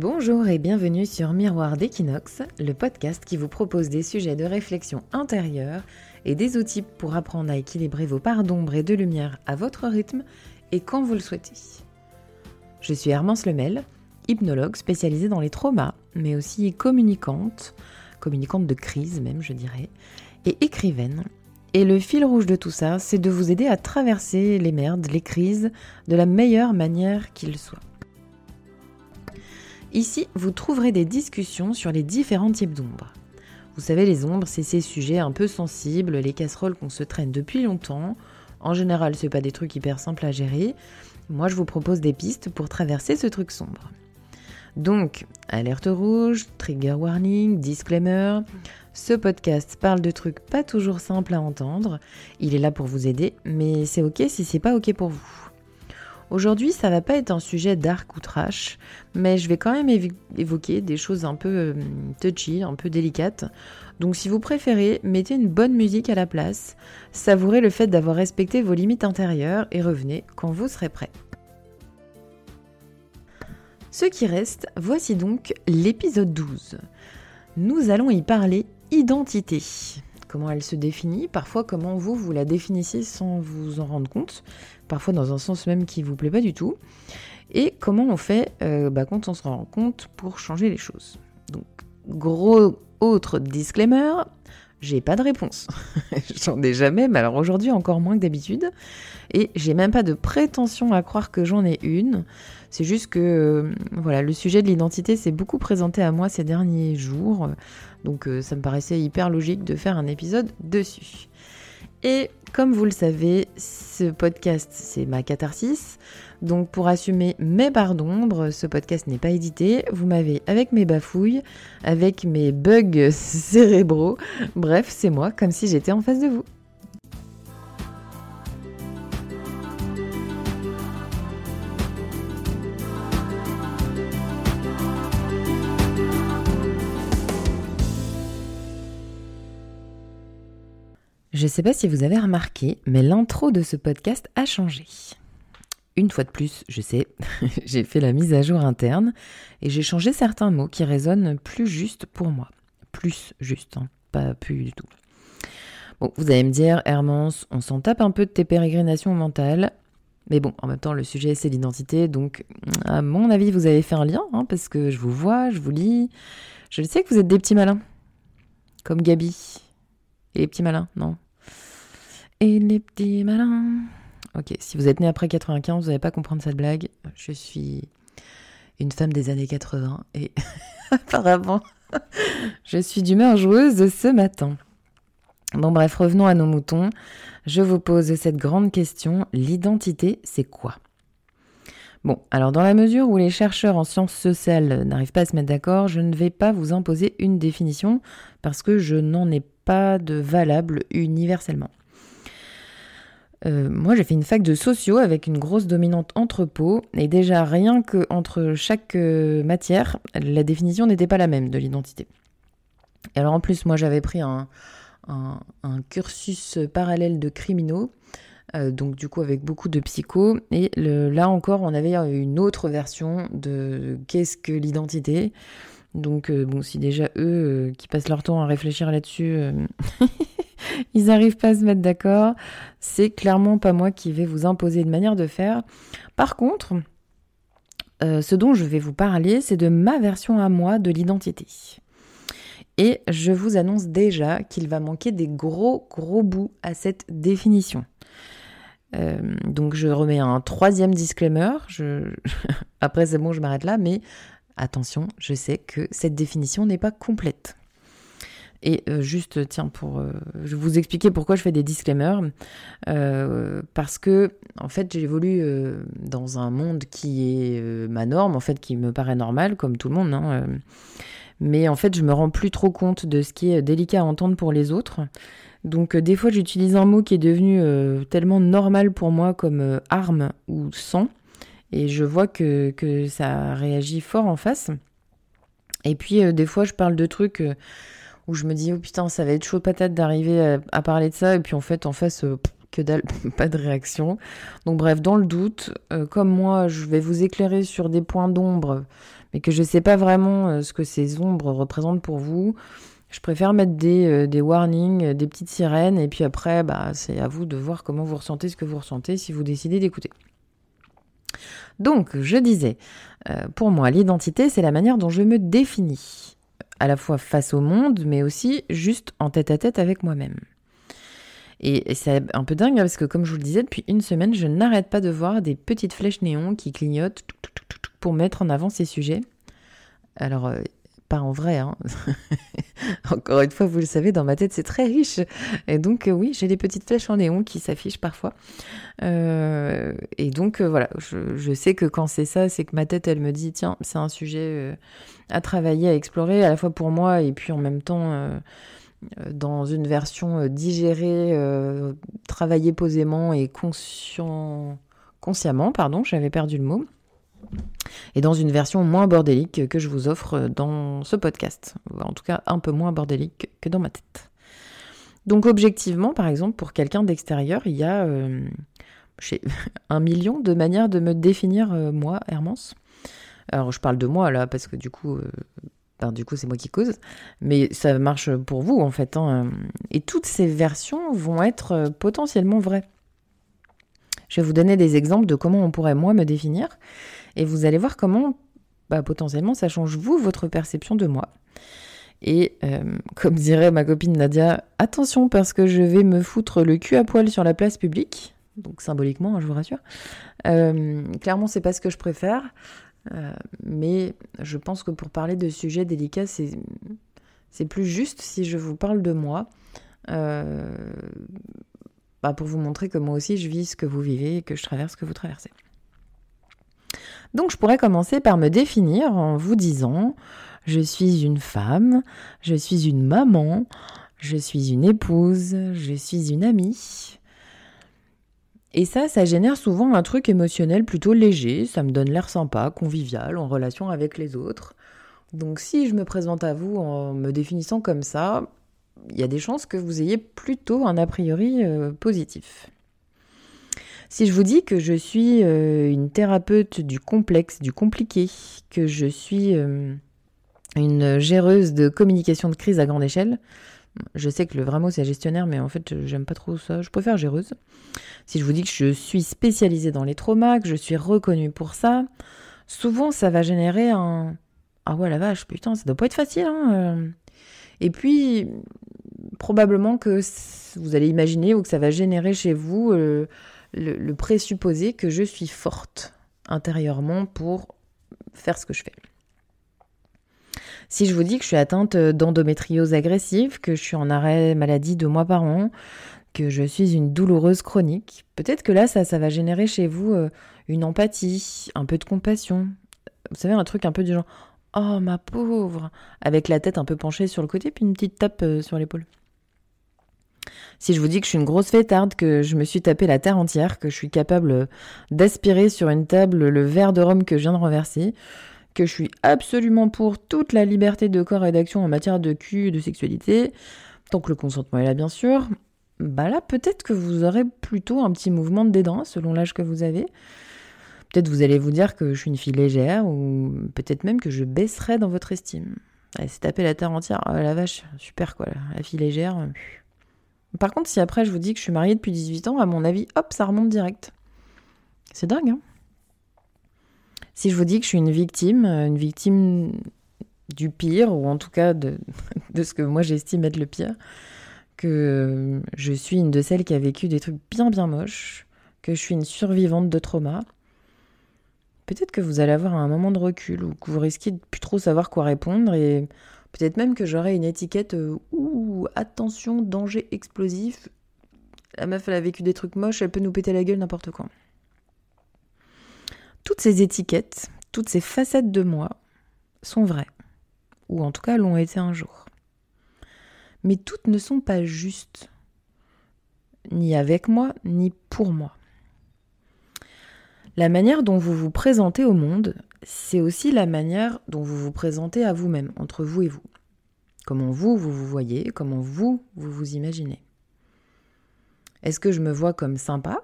Bonjour et bienvenue sur Miroir d'Equinox, le podcast qui vous propose des sujets de réflexion intérieure et des outils pour apprendre à équilibrer vos parts d'ombre et de lumière à votre rythme et quand vous le souhaitez. Je suis Hermance Lemel, hypnologue spécialisée dans les traumas, mais aussi communicante, communicante de crise même je dirais, et écrivaine. Et le fil rouge de tout ça, c'est de vous aider à traverser les merdes, les crises, de la meilleure manière qu'il soit. Ici, vous trouverez des discussions sur les différents types d'ombres. Vous savez, les ombres, c'est ces sujets un peu sensibles, les casseroles qu'on se traîne depuis longtemps. En général, c'est pas des trucs hyper simples à gérer. Moi, je vous propose des pistes pour traverser ce truc sombre. Donc, alerte rouge, trigger warning, disclaimer. Ce podcast parle de trucs pas toujours simples à entendre. Il est là pour vous aider, mais c'est ok si c'est pas ok pour vous. Aujourd'hui, ça va pas être un sujet dark ou trash, mais je vais quand même évoquer des choses un peu euh, touchy, un peu délicates. Donc si vous préférez, mettez une bonne musique à la place, savourez le fait d'avoir respecté vos limites intérieures et revenez quand vous serez prêt. Ce qui reste, voici donc l'épisode 12. Nous allons y parler identité. Comment elle se définit, parfois comment vous, vous la définissez sans vous en rendre compte, parfois dans un sens même qui vous plaît pas du tout, et comment on fait euh, bah, quand on se rend compte pour changer les choses. Donc, gros autre disclaimer, j'ai pas de réponse. j'en ai jamais, mais alors aujourd'hui encore moins que d'habitude. Et j'ai même pas de prétention à croire que j'en ai une. C'est juste que euh, voilà, le sujet de l'identité s'est beaucoup présenté à moi ces derniers jours. Donc euh, ça me paraissait hyper logique de faire un épisode dessus. Et comme vous le savez, ce podcast, c'est ma catharsis. Donc pour assumer mes barres d'ombre, ce podcast n'est pas édité. Vous m'avez avec mes bafouilles, avec mes bugs cérébraux. Bref, c'est moi, comme si j'étais en face de vous. Je ne sais pas si vous avez remarqué, mais l'intro de ce podcast a changé. Une fois de plus, je sais, j'ai fait la mise à jour interne et j'ai changé certains mots qui résonnent plus juste pour moi. Plus juste, hein, pas plus du tout. Bon, vous allez me dire, Hermance, on s'en tape un peu de tes pérégrinations mentales. Mais bon, en même temps, le sujet, c'est l'identité. Donc, à mon avis, vous avez fait un lien, hein, parce que je vous vois, je vous lis. Je sais que vous êtes des petits malins. Comme Gabi. Et les petits malins, non? Et les petits malins. Ok, si vous êtes né après 95, vous n'allez pas comprendre cette blague. Je suis une femme des années 80 et apparemment, je suis d'humeur joueuse ce matin. Bon bref, revenons à nos moutons. Je vous pose cette grande question, l'identité, c'est quoi? Bon, alors dans la mesure où les chercheurs en sciences sociales n'arrivent pas à se mettre d'accord, je ne vais pas vous imposer une définition parce que je n'en ai pas de valable universellement. Euh, moi, j'ai fait une fac de sociaux avec une grosse dominante entrepôt, et déjà rien que entre chaque euh, matière, la définition n'était pas la même de l'identité. Et alors en plus, moi, j'avais pris un, cursus parallèle de criminaux, euh, donc du coup avec beaucoup de psycho, et là encore, on avait une autre version de qu'est-ce que l'identité. Donc bon, si déjà eux qui passent leur temps à réfléchir là-dessus ils n'arrivent pas à se mettre d'accord. C'est clairement pas moi qui vais vous imposer une manière de faire. Par contre, euh, ce dont je vais vous parler, c'est de ma version à moi de l'identité. Et je vous annonce déjà qu'il va manquer des gros gros bouts à cette définition. Euh, donc je remets un troisième disclaimer. Après c'est bon, je m'arrête là, mais attention, je sais que cette définition n'est pas complète. Et euh, juste, tiens, pour euh, je vous expliquer pourquoi je fais des disclaimers. Euh, parce que, en fait, j'évolue dans un monde qui est ma norme, en fait, qui me paraît normal, comme tout le monde. Hein, mais en fait, je me rends plus trop compte de ce qui est délicat à entendre pour les autres. Donc, des fois, j'utilise un mot qui est devenu tellement normal pour moi comme arme ou sang. Et je vois que, que ça réagit fort en face. Et puis, des fois, je parle de trucs où je me dis, oh putain, ça va être chaud patate d'arriver à, parler de ça, et puis en fait, en face, euh, que dalle, pas de réaction. Donc bref, dans le doute, euh, comme moi, je vais vous éclairer sur des points d'ombre, mais que je sais pas vraiment euh, ce que ces ombres représentent pour vous, je préfère mettre des, euh, des warnings, des petites sirènes, et puis après, bah, c'est à vous de voir comment vous ressentez ce que vous ressentez si vous décidez d'écouter. Donc, je disais, pour moi, l'identité, c'est la manière dont je me définis, à la fois face au monde, mais aussi juste en tête à tête avec moi-même. Et, c'est un peu dingue parce que, comme je vous le disais, depuis une semaine, je n'arrête pas de voir des petites flèches néons qui clignotent pour mettre en avant ces sujets. Alors, euh, pas en vrai, hein. Encore une fois, vous le savez, dans ma tête, c'est très riche. Et donc, euh, oui, j'ai des petites flèches en néon qui s'affichent parfois. Euh, et donc, voilà, je, sais que quand c'est ça, c'est que ma tête, elle me dit, tiens, c'est un sujet à travailler, à explorer, à la fois pour moi et puis en même temps euh, dans une version euh, digérée, euh, travaillée posément et conscient, consciemment, pardon, j'avais perdu le mot, et dans une version moins bordélique que je vous offre dans ce podcast, en tout cas un peu moins bordélique que dans ma tête. Donc objectivement, par exemple, pour quelqu'un d'extérieur, il y a un million de manières de me définir moi, Hermance. Alors je parle de moi là parce que du coup, du coup, c'est moi qui cause, mais ça marche pour vous en fait. Hein. Et toutes ces versions vont être euh, potentiellement vraies. Je vais vous donner des exemples de comment on pourrait moi me définir, et vous allez voir comment bah, potentiellement ça change vous, votre perception de moi. Et euh, comme dirait ma copine Nadia, attention parce que je vais me foutre le cul à poil sur la place publique, donc symboliquement, hein, je vous rassure. Euh, clairement, c'est pas ce que je préfère. Euh, mais je pense que pour parler de sujets délicats, c'est plus juste si je vous parle de moi. Euh, bah pour vous montrer que moi aussi je vis ce que vous vivez et que je traverse ce que vous traversez. Donc je pourrais commencer par me définir en vous disant je suis une femme, je suis une maman, je suis une épouse, je suis une amie, et ça, ça génère souvent un truc émotionnel plutôt léger, ça me donne l'air sympa, convivial, en relation avec les autres. Donc si je me présente à vous en me définissant comme ça, il y a des chances que vous ayez plutôt un a priori euh, positif. Si je vous dis que je suis euh, une thérapeute du complexe, du compliqué, que je suis euh, une géreuse de communication de crise à grande échelle, je sais que le vrai mot c'est gestionnaire, mais en fait j'aime pas trop ça. Je préfère géreuse. Si je vous dis que je suis spécialisée dans les traumas, que je suis reconnue pour ça, souvent ça va générer un ah ouais la vache putain ça doit pas être facile. Hein euh. Et puis probablement que vous allez imaginer ou que ça va générer chez vous euh, le présupposé que je suis forte intérieurement pour faire ce que je fais. Si je vous dis que je suis atteinte d'endométriose agressive, que je suis en arrêt maladie deux mois par an, que je suis une douloureuse chronique, peut-être que là, ça, va générer chez vous euh, une empathie, un peu de compassion. Vous savez, un truc un peu du genre Oh ma pauvre avec la tête un peu penchée sur le côté, puis une petite tape euh, sur l'épaule. Si je vous dis que je suis une grosse fêtarde, que je me suis tapé la terre entière, que je suis capable d'aspirer sur une table le verre de rhum que je viens de renverser, que je suis absolument pour toute la liberté de corps et d'action en matière de cul et de sexualité, tant que le consentement est là bien sûr, bah là peut-être que vous aurez plutôt un petit mouvement de dédain selon l'âge que vous avez. Peut-être vous allez vous dire que je suis une fille légère ou peut-être même que je baisserai dans votre estime. Elle s'est tapée la terre entière. Oh la vache, super quoi, la fille légère. Par contre, si après je vous dis que je suis mariée depuis 18 ans, à mon avis, hop, ça remonte direct. C'est dingue, hein si je vous dis que je suis une victime, euh, une victime du pire, ou en tout cas de, ce que moi j'estime être le pire, que je suis une de celles qui a vécu des trucs bien bien moches, que je suis une survivante de trauma, peut-être que vous allez avoir un moment de recul ou que vous risquez de plus trop savoir quoi répondre et peut-être même que j'aurai une étiquette euh, ou attention, danger explosif. La meuf, elle a vécu des trucs moches, elle peut nous péter la gueule n'importe quoi. Toutes ces étiquettes, toutes ces facettes de moi sont vraies, ou en tout cas l'ont été un jour. Mais toutes ne sont pas justes, ni avec moi, ni pour moi. La manière dont vous vous présentez au monde, c'est aussi la manière dont vous vous présentez à vous-même, entre vous et vous. Comment vous, vous vous voyez, comment vous, vous vous imaginez. Est-ce que je me vois comme sympa,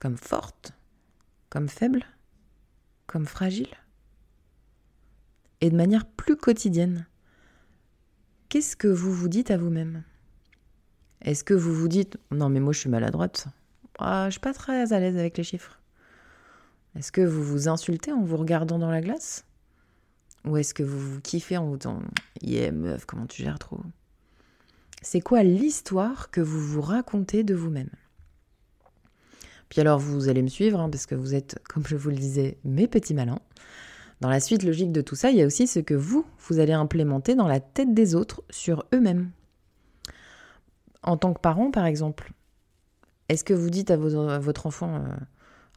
comme forte, comme faible, comme fragile et de manière plus quotidienne. Qu'est-ce que vous vous dites à vous-même? Est-ce que vous vous dites non mais moi je suis maladroite, ah, je suis pas très à l'aise avec les chiffres. Est-ce que vous vous insultez en vous regardant dans la glace? Ou est-ce que vous vous kiffez en vous disant Yeah meuf, comment tu gères trop? C'est quoi l'histoire que vous vous racontez de vous-même? Puis alors vous allez me suivre, hein, parce que vous êtes, comme je vous le disais, mes petits malins. Dans la suite logique de tout ça, il y a aussi ce que vous, vous allez implémenter dans la tête des autres sur eux-mêmes. En tant que parent, par exemple, est-ce que vous dites à, votre enfant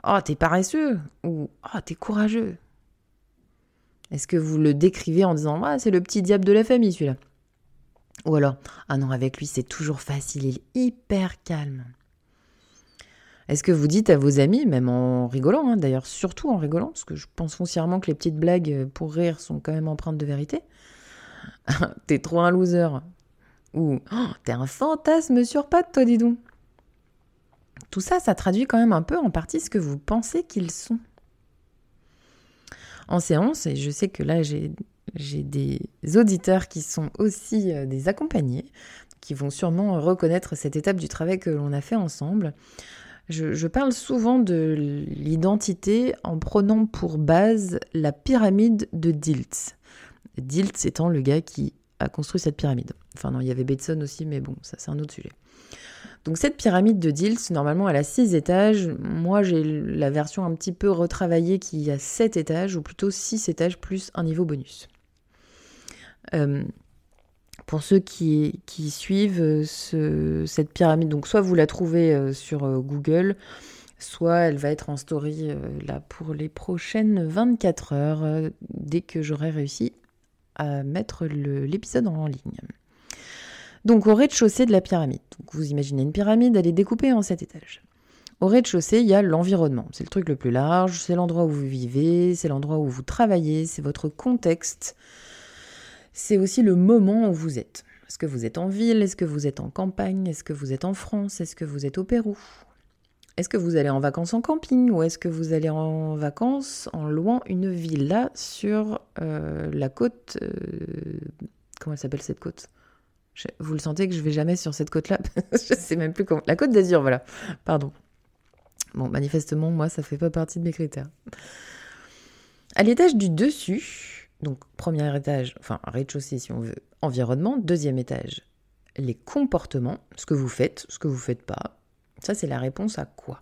Oh, t'es paresseux ou Oh, t'es courageux Est-ce que vous le décrivez en disant Ah, c'est le petit diable de la famille celui-là Ou alors Ah non, avec lui c'est toujours facile, il est hyper calme. Est-ce que vous dites à vos amis, même en rigolant, hein, d'ailleurs surtout en rigolant, parce que je pense foncièrement que les petites blagues pour rire sont quand même empreintes de vérité T'es trop un loser. Ou oh, T'es un fantasme sur pattes, toi, dis donc. Tout ça, ça traduit quand même un peu en partie ce que vous pensez qu'ils sont. En séance, et je sais que là j'ai des auditeurs qui sont aussi euh, des accompagnés, qui vont sûrement reconnaître cette étape du travail que l'on a fait ensemble. Je, parle souvent de l'identité en prenant pour base la pyramide de Diltz. Diltz étant le gars qui a construit cette pyramide. Enfin non, il y avait Bateson aussi, mais bon, ça c'est un autre sujet. Donc cette pyramide de Diltz, normalement, elle a 6 étages. Moi, j'ai la version un petit peu retravaillée qui a 7 étages, ou plutôt 6 étages plus un niveau bonus. Euh, pour ceux qui, suivent cette pyramide, donc soit vous la trouvez euh, sur euh, Google, soit elle va être en story là pour les prochaines 24 heures, dès que j'aurai réussi à mettre l'épisode en ligne. Donc au rez-de-chaussée de la pyramide. vous imaginez une pyramide, elle est découpée en sept étages. Au rez-de-chaussée, il y a l'environnement. C'est le truc le plus large, c'est l'endroit où vous vivez, c'est l'endroit où vous travaillez, c'est votre contexte. C'est aussi le moment où vous êtes. Est-ce que vous êtes en ville? Est-ce que vous êtes en campagne? Est-ce que vous êtes en France? Est-ce que vous êtes au Pérou? Est-ce que vous allez en vacances en camping ou est-ce que vous allez en vacances en louant une villa sur euh, la côte euh, Comment elle s'appelle cette côte? Vous le sentez que je vais jamais sur cette côte-là? Je sais même plus comment. La côte d'Azur, voilà. Pardon. Bon, manifestement, moi, ça fait pas partie de mes critères. À l'étage du dessus, donc premier étage, enfin rez-de-chaussée si on veut, environnement, deuxième étage, les comportements, ce que vous faites, ce que vous faites pas. Ça, c'est la réponse à quoi?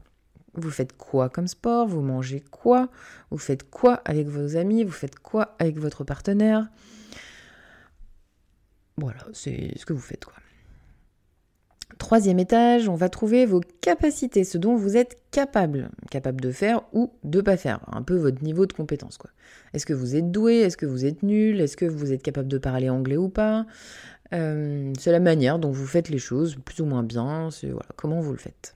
Vous faites quoi comme sport? Vous mangez quoi? Vous faites quoi avec vos amis? Vous faites quoi avec votre partenaire? Voilà, c'est ce que vous faites quoi. Troisième étage, on va trouver vos capacités, ce dont vous êtes capable, capable de faire ou de pas faire, un peu votre niveau de compétence quoi. Est-ce que vous êtes doué, est-ce que vous êtes nul, est-ce que vous êtes capable de parler anglais ou pas? Euh, C'est la manière dont vous faites les choses, plus ou moins bien, c'est comment vous le faites.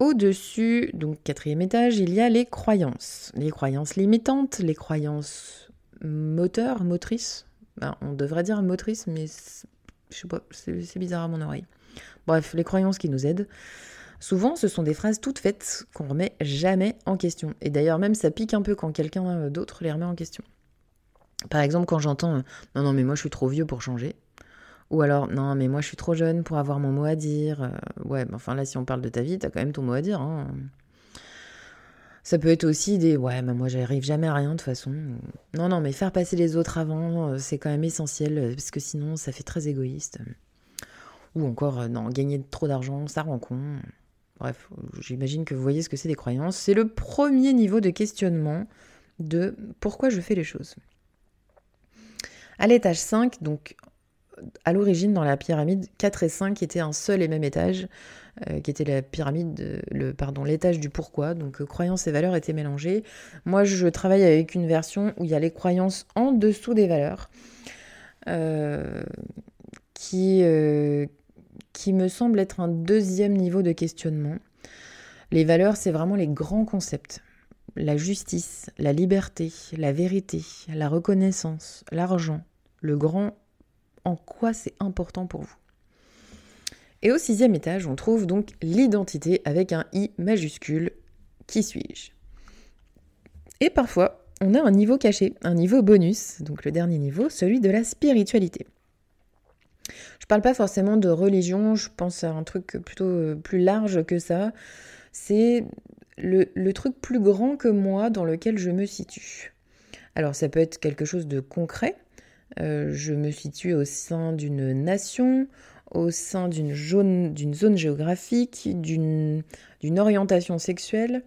Au-dessus, donc quatrième étage, il y a les croyances. Les croyances limitantes, les croyances moteurs, motrices, ben, on devrait dire motrice, mais je sais pas, c'est bizarre à mon oreille. Bref, les croyances qui nous aident. Souvent, ce sont des phrases toutes faites qu'on remet jamais en question. Et d'ailleurs, même ça pique un peu quand quelqu'un d'autre les remet en question. Par exemple, quand j'entends euh, Non, non, mais moi je suis trop vieux pour changer. Ou alors Non, mais moi je suis trop jeune pour avoir mon mot à dire. Euh, ouais, mais enfin là, si on parle de ta vie, t'as quand même ton mot à dire. Hein. Ça peut être aussi des ouais, mais moi j'arrive jamais à rien de toute façon. Non, non, mais faire passer les autres avant, euh, c'est quand même essentiel euh, parce que sinon ça fait très égoïste. Ou encore, euh, non, gagner trop d'argent, ça rend con. Bref, j'imagine que vous voyez ce que c'est des croyances. C'est le premier niveau de questionnement de pourquoi je fais les choses. À l'étage 5, donc à l'origine dans la pyramide, 4 et 5 étaient un seul et même étage. Euh, qui était la pyramide, le, pardon, l'étage du pourquoi. Donc euh, croyances et valeurs étaient mélangées. Moi, je travaille avec une version où il y a les croyances en dessous des valeurs, euh, qui, qui me semble être un deuxième niveau de questionnement. Les valeurs, c'est vraiment les grands concepts. La justice, la liberté, la vérité, la reconnaissance, l'argent, le grand en quoi c'est important pour vous. Et au sixième étage, on trouve donc l'identité avec un I majuscule. Qui suis-je? Et parfois, on a un niveau caché, un niveau bonus, donc le dernier niveau, celui de la spiritualité. Je parle pas forcément de religion, je pense à un truc plutôt euh, plus large que ça. C'est le, truc plus grand que moi dans lequel je me situe. Alors ça peut être quelque chose de concret. Euh, je me situe au sein d'une nation, au sein d'une zone, géographique, d'une orientation sexuelle,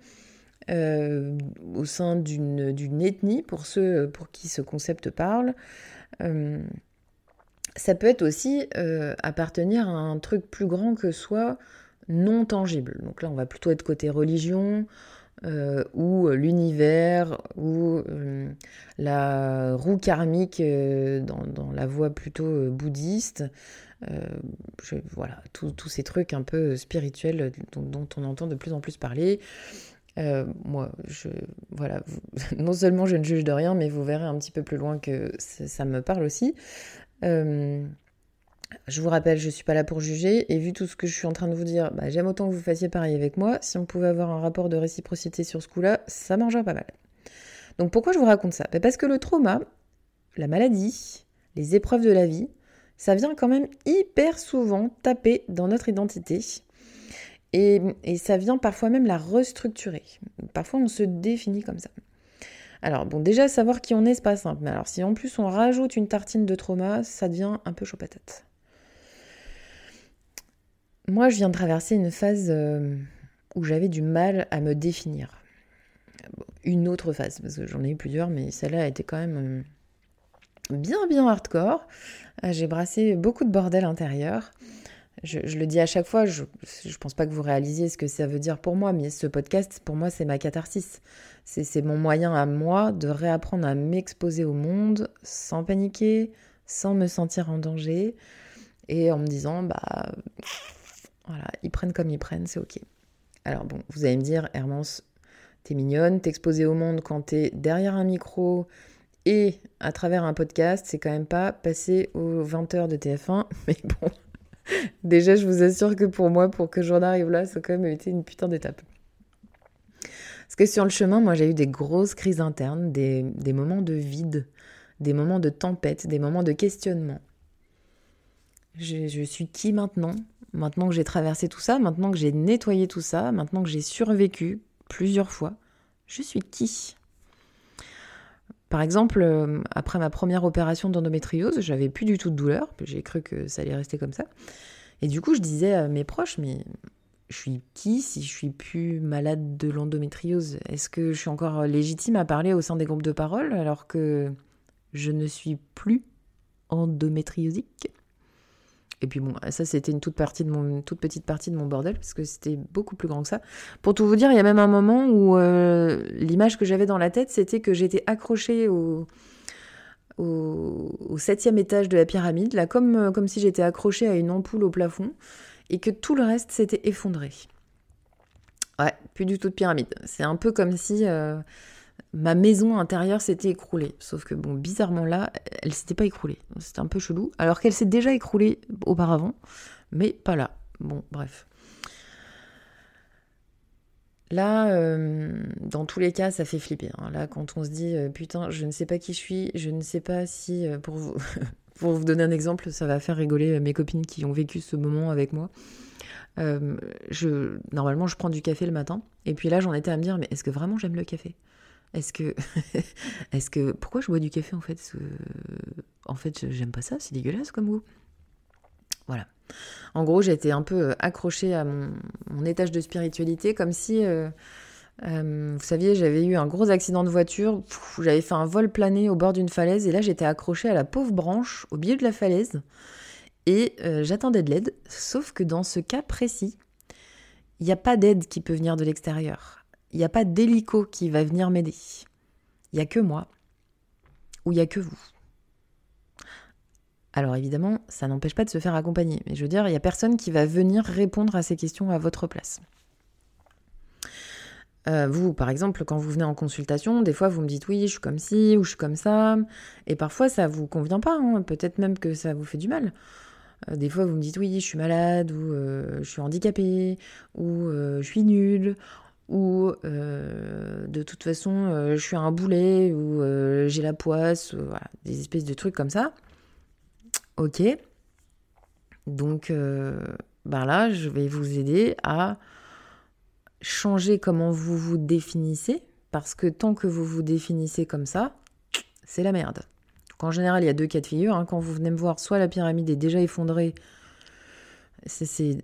euh, au sein d'une ethnie, pour ceux pour qui ce concept parle. Euh, ça peut être aussi appartenir à un truc plus grand que soi, non tangible. Donc là, on va plutôt être côté religion, euh, ou l'univers, ou euh, la roue karmique euh, dans, la voie plutôt bouddhiste. Voilà, tous ces trucs un peu spirituels dont, on entend de plus en plus parler. moi, je, voilà, non seulement je ne juge de rien, mais vous verrez un petit peu plus loin que ça, me parle aussi. Je vous rappelle, je ne suis pas là pour juger, et vu tout ce que je suis en train de vous dire, bah, j'aime autant que vous fassiez pareil avec moi. Si on pouvait avoir un rapport de réciprocité sur ce coup-là, ça marcherait pas mal. Donc pourquoi je vous raconte ça? Bah, Parce que le trauma, la maladie, les épreuves de la vie, ça vient quand même hyper souvent taper dans notre identité. Et, ça vient parfois même la restructurer. Parfois on se définit comme ça. Alors bon, déjà savoir qui on est, c'est pas simple. Mais alors si en plus on rajoute une tartine de trauma, ça devient un peu chaud patate. Moi, je viens de traverser une phase euh, où j'avais du mal à me définir. Une autre phase, parce que j'en ai eu plusieurs, mais celle-là a été quand même euh, bien, bien hardcore. Euh, j'ai brassé beaucoup de bordel intérieur. Je, le dis à chaque fois, je ne pense pas que vous réalisiez ce que ça veut dire pour moi, mais ce podcast, pour moi, c'est ma catharsis. C'est mon moyen à moi de réapprendre à m'exposer au monde sans paniquer, sans me sentir en danger, et en me disant, bah, voilà, ils prennent comme ils prennent, c'est ok. Alors bon, vous allez me dire, Hermance, t'es mignonne, t'exposer au monde quand t'es derrière un micro et à travers un podcast, c'est quand même pas passer aux 20h de TF1, mais bon, déjà je vous assure que pour moi, pour que j'en arrive là, ça a quand même été une putain d'étape. Parce que sur le chemin, moi j'ai eu des grosses crises internes, des, moments de vide, des moments de tempête, des moments de questionnement. Je, je suis qui maintenant? Maintenant que j'ai traversé tout ça, maintenant que j'ai nettoyé tout ça, maintenant que j'ai survécu plusieurs fois, je suis qui? Par exemple, euh, après ma première opération d'endométriose, j'avais plus du tout de douleur, j'ai cru que ça allait rester comme ça. Et du coup, je disais à mes proches, mais je suis qui si je suis plus malade de l'endométriose? Est-ce que je suis encore légitime à parler au sein des groupes de parole alors que je ne suis plus endométriosique? Et puis bon, ça c'était une toute, partie de mon, toute petite partie de mon bordel, parce que c'était beaucoup plus grand que ça. Pour tout vous dire, il y a même un moment où euh, l'image que j'avais dans la tête, c'était que j'étais accrochée au, au, septième étage de la pyramide, là, comme, euh, comme si j'étais accrochée à une ampoule au plafond, et que tout le reste s'était effondré. Ouais, plus du tout de pyramide. C'est un peu comme si... Euh, ma maison intérieure s'était écroulée. Sauf que, bon, bizarrement là, elle s'était pas écroulée. C'était un peu chelou. Alors qu'elle s'est déjà écroulée auparavant, mais pas là. Bon, bref. Là, euh, dans tous les cas, ça fait flipper. Hein. Là, quand on se dit, euh, putain, je ne sais pas qui je suis, je ne sais pas si, euh, pour, vous, donner un exemple, ça va faire rigoler mes copines qui ont vécu ce moment avec moi. normalement, je prends du café le matin, et puis là, j'en étais à me dire, mais est-ce que vraiment j'aime le café? Est-ce que, est-ce que, pourquoi je bois du café en fait En fait, j'aime pas ça, c'est dégueulasse comme goût. Voilà. En gros, j'étais un peu euh, accrochée à mon, étage de spiritualité, comme si, euh, euh, vous saviez, j'avais eu un gros accident de voiture, j'avais fait un vol plané au bord d'une falaise, et là j'étais accrochée à la pauvre branche au milieu de la falaise, et j'attendais de l'aide, sauf que dans ce cas précis, il n'y a pas d'aide qui peut venir de l'extérieur il n'y a pas d'hélico qui va venir m'aider. Il n'y a que moi, ou il n'y a que vous. Alors évidemment, ça n'empêche pas de se faire accompagner, mais je veux dire, il n'y a personne qui va venir répondre à ces questions à votre place. Euh, vous, par exemple, quand vous venez en consultation, des fois vous me dites oui, je suis comme ci ou je suis comme ça, et parfois ça vous convient pas, hein. peut-être même que ça vous fait du mal. Euh, des fois vous me dites oui, je suis malade, ou euh, je suis handicapée, ou je suis nulle, ou de toute façon je suis un boulet ou j'ai la poisse, des espèces de trucs comme ça. Ok. Donc ben là, je vais vous aider à changer comment vous vous définissez, parce que tant que vous vous définissez comme ça, c'est la merde. en général, il y a deux cas de figure. Hein. Quand vous venez me voir, soit la pyramide est déjà effondrée, c'est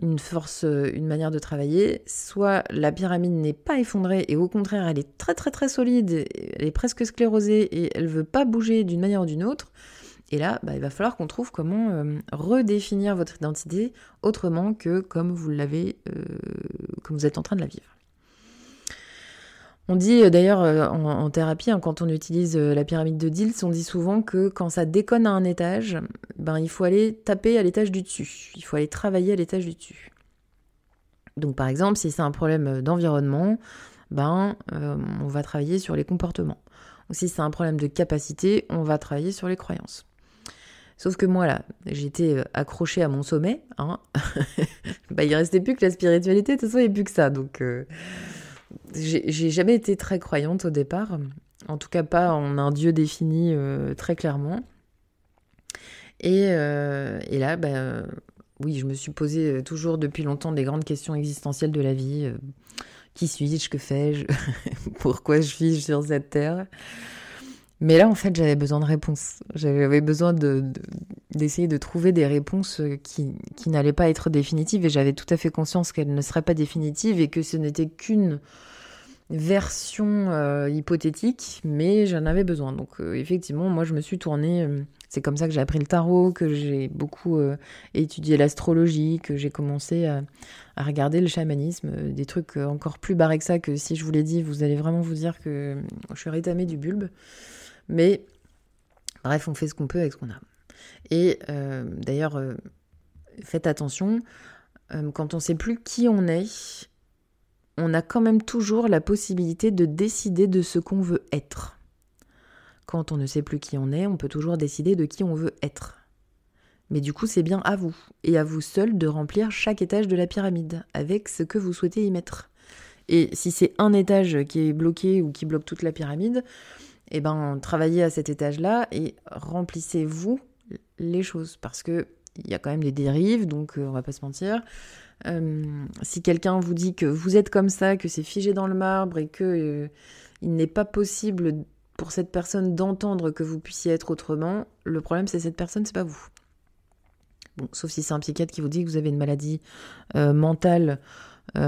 une force, une manière de travailler, soit la pyramide n'est pas effondrée et au contraire, elle est très très très solide, elle est presque sclérosée et elle veut pas bouger d'une manière ou d'une autre. Et là, bah, il va falloir qu'on trouve comment euh, redéfinir votre identité autrement que comme vous l'avez, euh, comme vous êtes en train de la vivre. On dit euh, d'ailleurs en, thérapie, hein, quand on utilise la pyramide de Diels, on dit souvent que quand ça déconne à un étage, ben, il faut aller taper à l'étage du dessus. Il faut aller travailler à l'étage du dessus. Donc par exemple, si c'est un problème d'environnement, ben, on va travailler sur les comportements. Ou si c'est un problème de capacité, on va travailler sur les croyances. Sauf que moi, là, j'étais euh, accrochée à mon sommet. Hein. bah, il restait plus que la spiritualité, de toute façon, il n'y a plus que ça. Donc, euh, j'ai jamais été très croyante au départ. En tout cas, pas en un Dieu défini euh, très clairement. Et, et là, bah, oui, je me suis posé toujours depuis longtemps des grandes questions existentielles de la vie. qui suis-je Que fais-je Pourquoi je suis sur cette terre? Mais là, en fait, j'avais besoin de réponses. J'avais besoin d'essayer de, trouver des réponses euh, qui, n'allaient pas être définitives et j'avais tout à fait conscience qu'elles ne seraient pas définitives et que ce n'était qu'une version euh, hypothétique, mais j'en avais besoin. Donc, euh, effectivement, moi, je me suis tournée. c'est comme ça que j'ai appris le tarot, que j'ai beaucoup étudié l'astrologie, que j'ai commencé à, à, regarder le chamanisme, des trucs encore plus barrés que ça, que si je vous l'ai dit, vous allez vraiment vous dire que je suis rétamée du bulbe. Mais bref, on fait ce qu'on peut avec ce qu'on a. Et euh, d'ailleurs, euh, faites attention, euh, quand on ne sait plus qui on est, on a quand même toujours la possibilité de décider de ce qu'on veut être. Quand on ne sait plus qui on est, on peut toujours décider de qui on veut être. Mais du coup, c'est bien à vous, et à vous seul, de remplir chaque étage de la pyramide, avec ce que vous souhaitez y mettre. Et si c'est un étage qui est bloqué ou qui bloque toute la pyramide, eh ben, travaillez à cet étage-là et remplissez-vous les choses parce que il y a quand même des dérives, donc euh, on va pas se mentir. Euh, si quelqu'un vous dit que vous êtes comme ça, que c'est figé dans le marbre et que euh, il n'est pas possible pour cette personne d'entendre que vous puissiez être autrement, le problème c'est cette personne, c'est pas vous. Bon, sauf si c'est un psychiatre qui vous dit que vous avez une maladie mentale.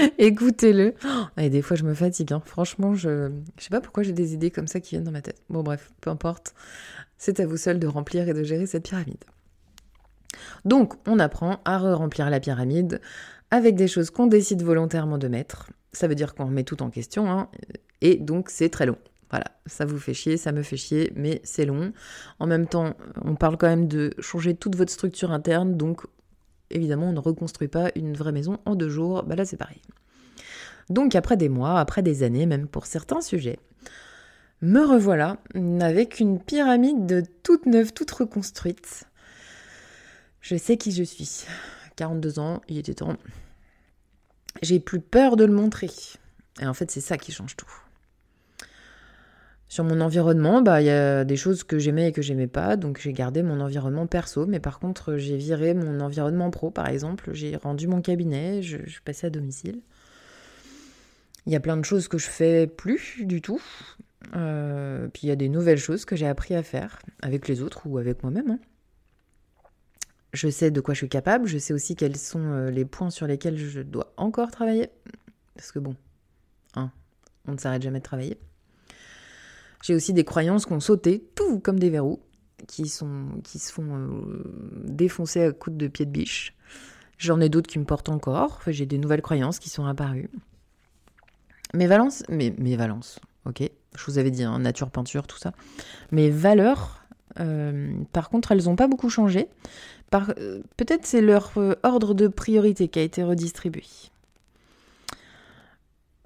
Écoutez-le. Et des fois, je me fatigue. Hein. Franchement, je je sais pas pourquoi j'ai des idées comme ça qui viennent dans ma tête. Bon, bref, peu importe. C'est à vous seul de remplir et de gérer cette pyramide. Donc, on apprend à re-remplir la pyramide avec des choses qu'on décide volontairement de mettre. Ça veut dire qu'on met tout en question. Hein. Et donc, c'est très long. Voilà, ça vous fait chier, ça me fait chier, mais c'est long. En même temps, on parle quand même de changer toute votre structure interne, donc évidemment, on ne reconstruit pas une vraie maison en deux jours. Bah là, c'est pareil. Donc, après des mois, après des années, même pour certains sujets, me revoilà avec une pyramide de toute neuve, toute reconstruite. Je sais qui je suis. 42 ans, il était temps. J'ai plus peur de le montrer. Et en fait, c'est ça qui change tout. Sur mon environnement, bah il y a des choses que j'aimais et que j'aimais pas, donc j'ai gardé mon environnement perso, mais par contre j'ai viré mon environnement pro, par exemple, j'ai rendu mon cabinet, je, suis passée à domicile. Il y a plein de choses que je fais plus du tout, euh, puis il y a des nouvelles choses que j'ai appris à faire avec les autres ou avec moi-même. Hein. Je sais de quoi je suis capable, je sais aussi quels sont euh, les points sur lesquels je dois encore travailler, parce que bon, hein, on ne s'arrête jamais de travailler. J'ai aussi des croyances qui ont sauté, tout comme des verrous, qui, se font euh, défoncer à coups de pied de biche. J'en ai d'autres qui me portent encore. J'ai des nouvelles croyances qui sont apparues. Mes valences, mes valences, ok. Je vous avais dit, hein, nature, peinture, tout ça. Mes valeurs, euh, par contre, elles n'ont pas beaucoup changé. Euh, peut-être c'est leur ordre de priorité qui a été redistribué.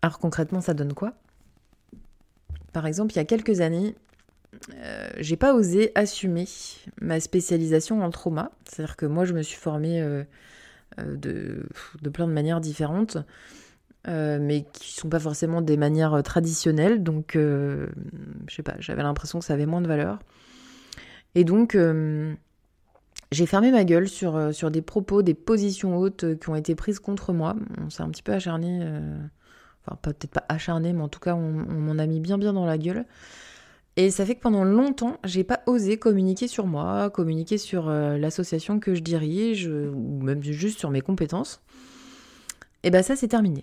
Alors concrètement, ça donne quoi? Par exemple, il y a quelques années, euh, j'ai pas osé assumer ma spécialisation en trauma. C'est-à-dire que moi, je me suis formée euh, de, de, plein de manières différentes, mais qui sont pas forcément des manières traditionnelles. Donc, je sais pas, j'avais l'impression que ça avait moins de valeur. Et donc, j'ai fermé ma gueule sur, sur des propos, des positions hautes qui ont été prises contre moi. On s'est un petit peu acharné enfin peut-être pas acharné, mais en tout cas on, m'en a mis bien bien dans la gueule. Et ça fait que pendant longtemps, j'ai pas osé communiquer sur moi, communiquer sur euh, l'association que je dirige, ou même juste sur mes compétences. Et ben ça c'est terminé.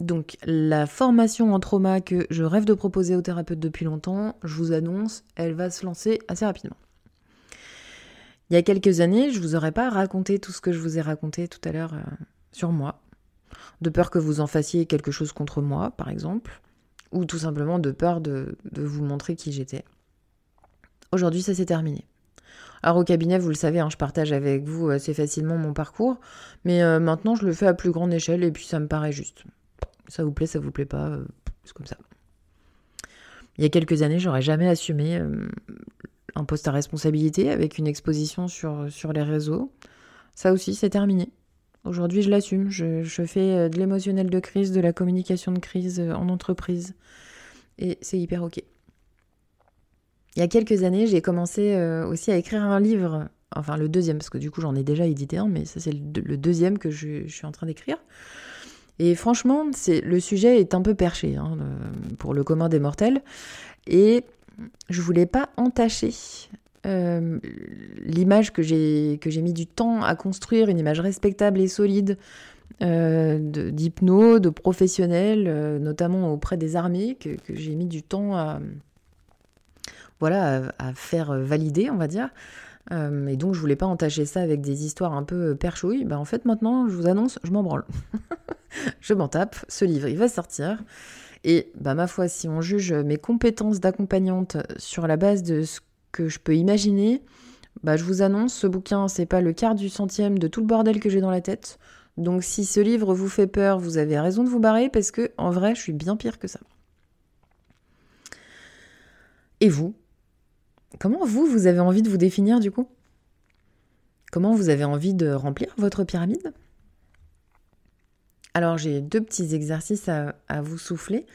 Donc la formation en trauma que je rêve de proposer aux thérapeutes depuis longtemps, je vous annonce, elle va se lancer assez rapidement. Il y a quelques années, je vous aurais pas raconté tout ce que je vous ai raconté tout à l'heure euh, sur moi de peur que vous en fassiez quelque chose contre moi, par exemple, ou tout simplement de peur de, vous montrer qui j'étais. Aujourd'hui, ça s'est terminé. Alors au cabinet, vous le savez, hein, je partage avec vous assez facilement mon parcours, mais euh, maintenant je le fais à plus grande échelle et puis ça me paraît juste. Ça vous plaît, ça vous plaît pas, euh, c'est comme ça. Il y a quelques années, j'aurais jamais assumé euh, un poste à responsabilité avec une exposition sur, sur les réseaux. Ça aussi, c'est terminé. Aujourd'hui, je l'assume. Je, fais euh, de l'émotionnel de crise, de la communication de crise euh, en entreprise. Et c'est hyper OK. Il y a quelques années, j'ai commencé euh, aussi à écrire un livre. Enfin, le deuxième, parce que du coup, j'en ai déjà édité un, mais ça, c'est le, deuxième que je, suis en train d'écrire. Et franchement, le sujet est un peu perché hein, pour le commun des mortels. Et je voulais pas entacher euh, l'image que j'ai que j'ai mis du temps à construire, une image respectable et solide euh, d'hypno, de, professionnels, euh, notamment auprès des armées, que, j'ai mis du temps à voilà à, faire valider, on va dire. et donc je voulais pas entacher ça avec des histoires un peu perchouilles. Ben, en fait maintenant, je vous annonce, je m'en branle. je m'en tape. Ce livre, il va sortir. Et bah, ma foi, si on juge mes compétences d'accompagnante sur la base de ce que je peux imaginer, bah, je vous annonce, ce bouquin, c'est pas le quart du centième de tout le bordel que j'ai dans la tête. Donc si ce livre vous fait peur, vous avez raison de vous barrer parce que en vrai, je suis bien pire que ça. Et vous? Comment vous, vous avez envie de vous définir du coup? Comment vous avez envie de remplir votre pyramide? Alors j'ai deux petits exercices à, à vous souffler.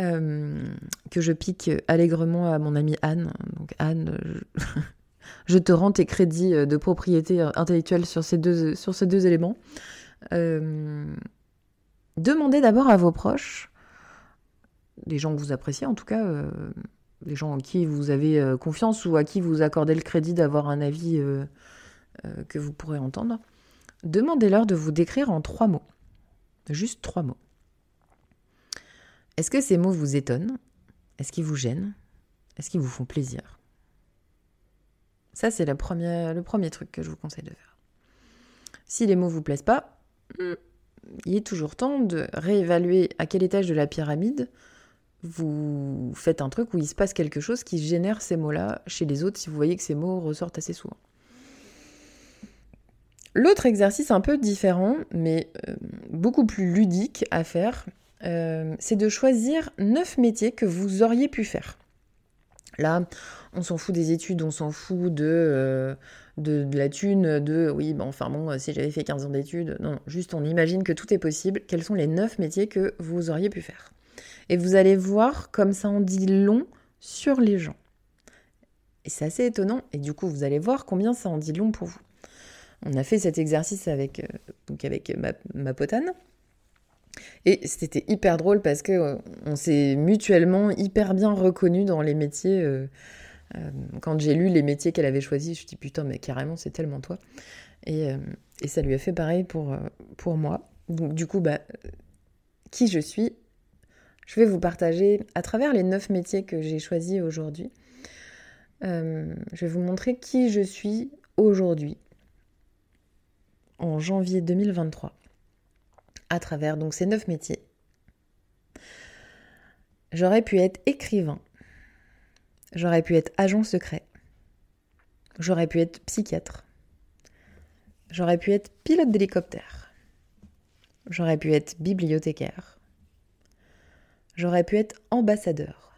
Euh, que je pique allègrement à mon amie Anne. Donc Anne, je, te rends tes crédits de propriété intellectuelle sur ces deux, sur ces deux éléments. Euh, demandez d'abord à vos proches, des gens que vous appréciez en tout cas, euh, des gens en qui vous avez confiance ou à qui vous accordez le crédit d'avoir un avis que vous pourrez entendre, demandez-leur de vous décrire en trois mots. Juste trois mots. Est-ce que ces mots vous étonnent? Est-ce qu'ils vous gênent? Est-ce qu'ils vous font plaisir? Ça, c'est le premier truc que je vous conseille de faire. Si les mots vous plaisent pas, hmm, il est toujours temps de réévaluer à quel étage de la pyramide vous faites un truc où il se passe quelque chose qui génère ces mots-là chez les autres si vous voyez que ces mots ressortent assez souvent. L'autre exercice un peu différent, mais euh, beaucoup plus ludique à faire, euh, c'est de choisir neuf métiers que vous auriez pu faire. Là, on s'en fout des études, on s'en fout de, euh, de, la thune, de oui, ben enfin bon, si j'avais fait 15 ans d'études. Non, juste on imagine que tout est possible. Quels sont les neuf métiers que vous auriez pu faire? Et vous allez voir comme ça en dit long sur les gens. Et c'est assez étonnant. Et du coup, vous allez voir combien ça en dit long pour vous. On a fait cet exercice avec, euh, avec ma, ma potane. Et c'était hyper drôle parce que euh, on s'est mutuellement hyper bien reconnus dans les métiers. Euh, euh, quand j'ai lu les métiers qu'elle avait choisis, je me suis dit putain, mais carrément, c'est tellement toi. Et, ça lui a fait pareil pour, moi. Du coup, bah, qui je suis, je vais vous partager à travers les neuf métiers que j'ai choisis aujourd'hui. je vais vous montrer qui je suis aujourd'hui, en janvier 2023 à travers donc ces neuf métiers. J'aurais pu être écrivain, j'aurais pu être agent secret, j'aurais pu être psychiatre, j'aurais pu être pilote d'hélicoptère, j'aurais pu être bibliothécaire, j'aurais pu être ambassadeur,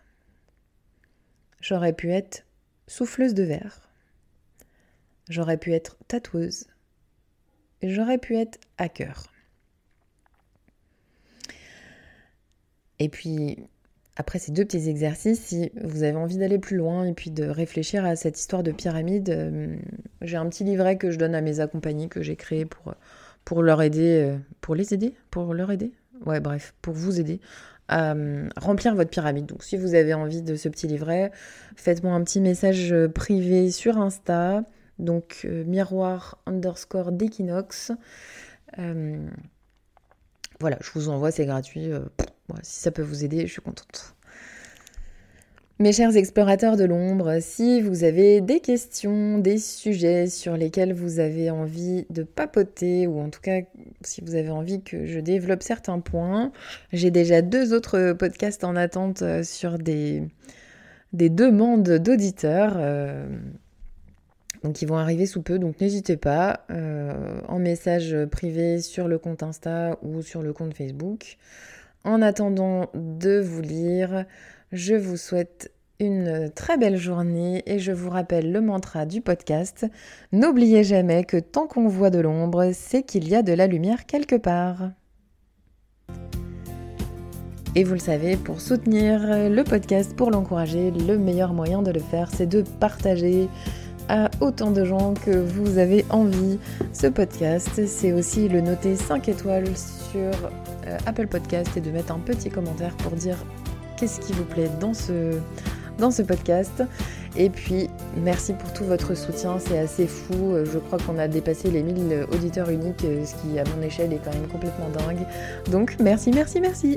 j'aurais pu être souffleuse de verre, j'aurais pu être tatoueuse, j'aurais pu être hacker. Et puis, après ces deux petits exercices, si vous avez envie d'aller plus loin et puis de réfléchir à cette histoire de pyramide, euh, j'ai un petit livret que je donne à mes accompagnés que j'ai créé pour, pour leur aider, euh, pour les aider, pour leur aider, ouais bref, pour vous aider à euh, remplir votre pyramide. Donc si vous avez envie de ce petit livret, faites-moi un petit message privé sur Insta, donc miroir underscore d'équinoxe. Voilà, je vous envoie, c'est gratuit si ça peut vous aider, je suis contente. Mes chers explorateurs de l'ombre, si vous avez des questions, des sujets sur lesquels vous avez envie de papoter, ou en tout cas si vous avez envie que je développe certains points, j'ai déjà deux autres podcasts en attente euh, sur des, des demandes d'auditeurs. Euh, donc ils vont arriver sous peu, donc n'hésitez pas euh, en message privé sur le compte Insta ou sur le compte Facebook. En attendant de vous lire, je vous souhaite une très belle journée et je vous rappelle le mantra du podcast. N'oubliez jamais que tant qu'on voit de l'ombre, c'est qu'il y a de la lumière quelque part. Et vous le savez, pour soutenir le podcast, pour l'encourager, le meilleur moyen de le faire, c'est de partager autant de gens que vous avez envie ce podcast. C'est aussi le noter 5 étoiles sur euh, Apple Podcast et de mettre un petit commentaire pour dire qu'est-ce qui vous plaît dans ce, dans ce podcast. Et puis, merci pour tout votre soutien, c'est assez fou. Je crois qu'on a dépassé les 1000 auditeurs uniques, ce qui, à mon échelle, est quand même complètement dingue. Donc, merci, merci, merci.